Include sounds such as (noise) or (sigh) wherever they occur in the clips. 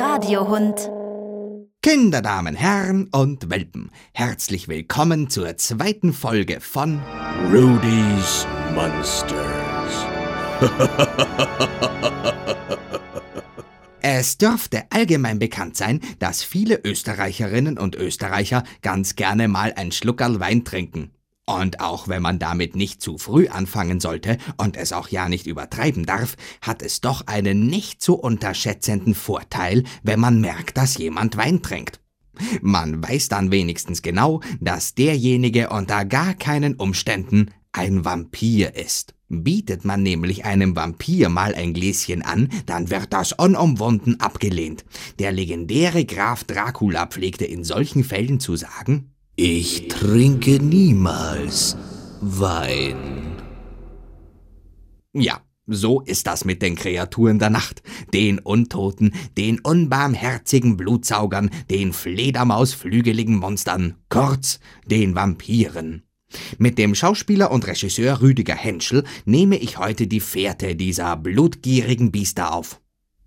Audiohund. Kinderdamen, Herren und Welpen, herzlich willkommen zur zweiten Folge von Rudy's Monsters. (laughs) Es dürfte allgemein bekannt sein, dass viele Österreicherinnen und Österreicher ganz gerne mal ein Schluckerl Wein trinken. Und auch wenn man damit nicht zu früh anfangen sollte und es auch ja nicht übertreiben darf, hat es doch einen nicht zu unterschätzenden Vorteil, wenn man merkt, dass jemand Wein trinkt. Man weiß dann wenigstens genau, dass derjenige unter gar keinen Umständen ein Vampir ist. Bietet man nämlich einem Vampir mal ein Gläschen an, dann wird das unumwunden abgelehnt. Der legendäre Graf Dracula pflegte in solchen Fällen zu sagen, Ich trinke niemals Wein. Ja, so ist das mit den Kreaturen der Nacht, den Untoten, den unbarmherzigen Blutsaugern, den Fledermausflügeligen Monstern, kurz den Vampiren. Mit dem Schauspieler und Regisseur Rüdiger Henschel nehme ich heute die Fährte dieser blutgierigen Biester auf.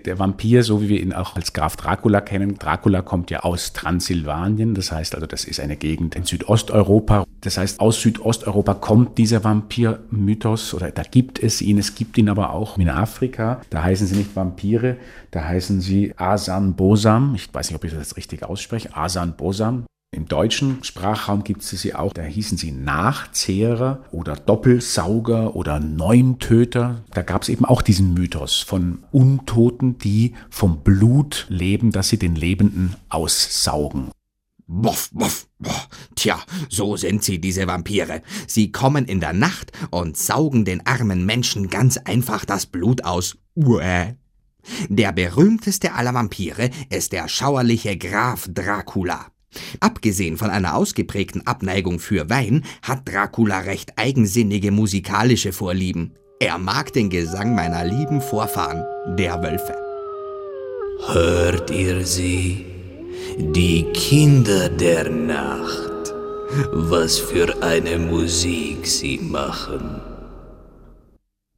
Der Vampir, so wie wir ihn auch als Graf Dracula kennen, Dracula kommt ja aus Transsilvanien, das heißt also, das ist eine Gegend in Südosteuropa. Das heißt, aus Südosteuropa kommt dieser Vampir-Mythos oder da gibt es ihn, es gibt ihn aber auch in Afrika. Da heißen sie nicht Vampire, da heißen sie Asan Bosam. Ich weiß nicht, ob ich das richtig ausspreche. Asan Bosam. Im deutschen Sprachraum gibt es sie auch, da hießen sie Nachzehrer oder Doppelsauger oder Neuntöter. Da gab es eben auch diesen Mythos von Untoten, die vom Blut leben, dass sie den Lebenden aussaugen. Boff, boff, boff. Tja, so sind sie, diese Vampire. Sie kommen in der Nacht und saugen den armen Menschen ganz einfach das Blut aus. Uäh. Der berühmteste aller Vampire ist der schauerliche Graf Dracula. Abgesehen von einer ausgeprägten Abneigung für Wein hat Dracula recht eigensinnige musikalische Vorlieben. Er mag den Gesang meiner lieben Vorfahren, der Wölfe. Hört ihr sie? Die Kinder der Nacht. Was für eine Musik sie machen.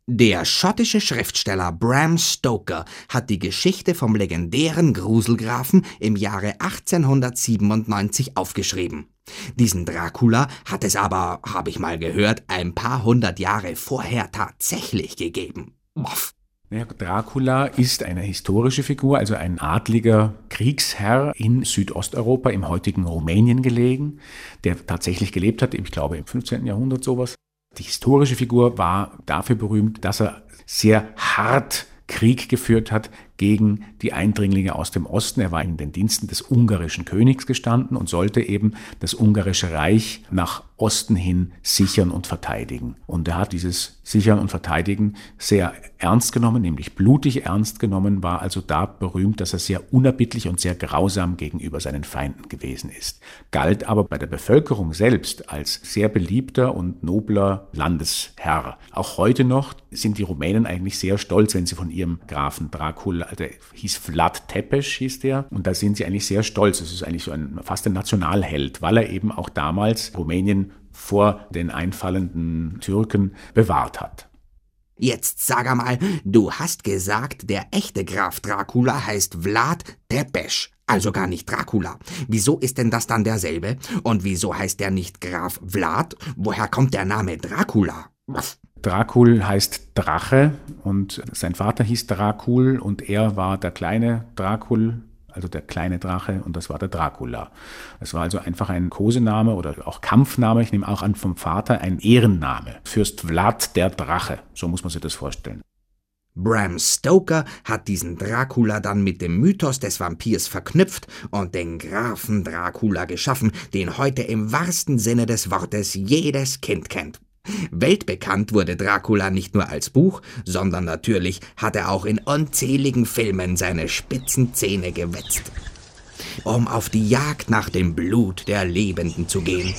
Der schottische Schriftsteller Bram Stoker hat die Geschichte vom legendären Gruselgrafen im Jahre 1897 aufgeschrieben. Diesen Dracula hat es aber, habe ich mal gehört, ein paar hundert Jahre vorher tatsächlich gegeben. Boff. Dracula ist eine historische Figur, also ein adliger Kriegsherr in Südosteuropa, im heutigen Rumänien gelegen, der tatsächlich gelebt hat, ich glaube im 15. Jahrhundert sowas. Die historische Figur war dafür berühmt, dass er sehr hart Krieg geführt hat gegen die Eindringlinge aus dem Osten. Er war in den Diensten des ungarischen Königs gestanden und sollte eben das ungarische Reich nach Osten hin sichern und verteidigen. Und er hat dieses Sichern und Verteidigen sehr ernst genommen, nämlich blutig ernst genommen, war also da berühmt, dass er sehr unerbittlich und sehr grausam gegenüber seinen Feinden gewesen ist. Galt aber bei der Bevölkerung selbst als sehr beliebter und nobler Landesherr. Auch heute noch sind die Rumänen eigentlich sehr stolz, wenn sie von ihrem Grafen Dracula, der hieß Vlad Tepes, hieß der, und da sind sie eigentlich sehr stolz. Es ist eigentlich so ein, fast ein Nationalheld, weil er eben auch damals Rumänien vor den einfallenden Türken bewahrt hat. Jetzt sag einmal, du hast gesagt, der echte Graf Dracula heißt Vlad Tepes, also gar nicht Dracula. Wieso ist denn das dann derselbe? Und wieso heißt der nicht Graf Vlad? Woher kommt der Name Dracula? Was? Dracul heißt Drache und sein Vater hieß Dracul und er war der kleine Dracul, also der kleine Drache und das war der Dracula. Es war also einfach ein Kosename oder auch Kampfname, ich nehme auch an vom Vater, ein Ehrenname. Fürst Vlad der Drache, so muss man sich das vorstellen. Bram Stoker hat diesen Dracula dann mit dem Mythos des Vampirs verknüpft und den Grafen Dracula geschaffen, den heute im wahrsten Sinne des Wortes jedes Kind kennt. Weltbekannt wurde Dracula nicht nur als Buch, sondern natürlich hat er auch in unzähligen Filmen seine spitzen Zähne gewetzt, um auf die Jagd nach dem Blut der Lebenden zu gehen.